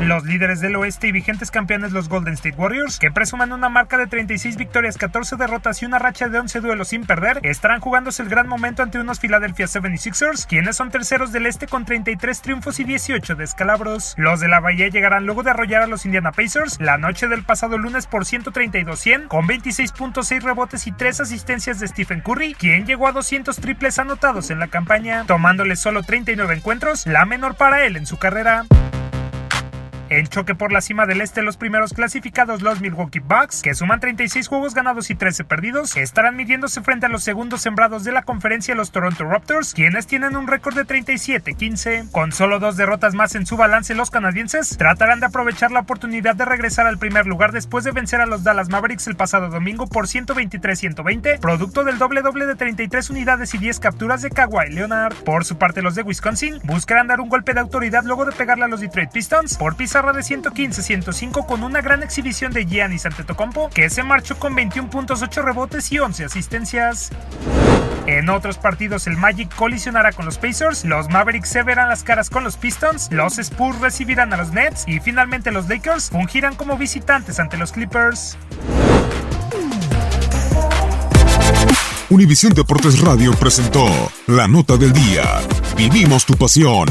Los líderes del oeste y vigentes campeones los Golden State Warriors, que presuman una marca de 36 victorias, 14 derrotas y una racha de 11 duelos sin perder, estarán jugándose el gran momento ante unos Philadelphia 76ers, quienes son terceros del este con 33 triunfos y 18 descalabros. Los de la Bahía llegarán luego de arrollar a los Indiana Pacers la noche del pasado lunes por 132-100, con 26.6 rebotes y 3 asistencias de Stephen Curry, quien llegó a 200 triples anotados en la campaña, tomándole solo 39 encuentros, la menor para él en su carrera. En choque por la cima del este, los primeros clasificados, los Milwaukee Bucks, que suman 36 juegos ganados y 13 perdidos, estarán midiéndose frente a los segundos sembrados de la conferencia, los Toronto Raptors, quienes tienen un récord de 37-15. Con solo dos derrotas más en su balance, los canadienses tratarán de aprovechar la oportunidad de regresar al primer lugar después de vencer a los Dallas Mavericks el pasado domingo por 123-120, producto del doble doble de 33 unidades y 10 capturas de Kawhi Leonard. Por su parte, los de Wisconsin buscarán dar un golpe de autoridad luego de pegarle a los Detroit Pistons por pisar de 115-105 con una gran exhibición de Giannis Antetokounmpo, que se marchó con 21 puntos, 8 rebotes y 11 asistencias. En otros partidos el Magic colisionará con los Pacers, los Mavericks se verán las caras con los Pistons, los Spurs recibirán a los Nets y finalmente los Lakers fungirán como visitantes ante los Clippers. Univisión Deportes Radio presentó la nota del día. Vivimos tu pasión.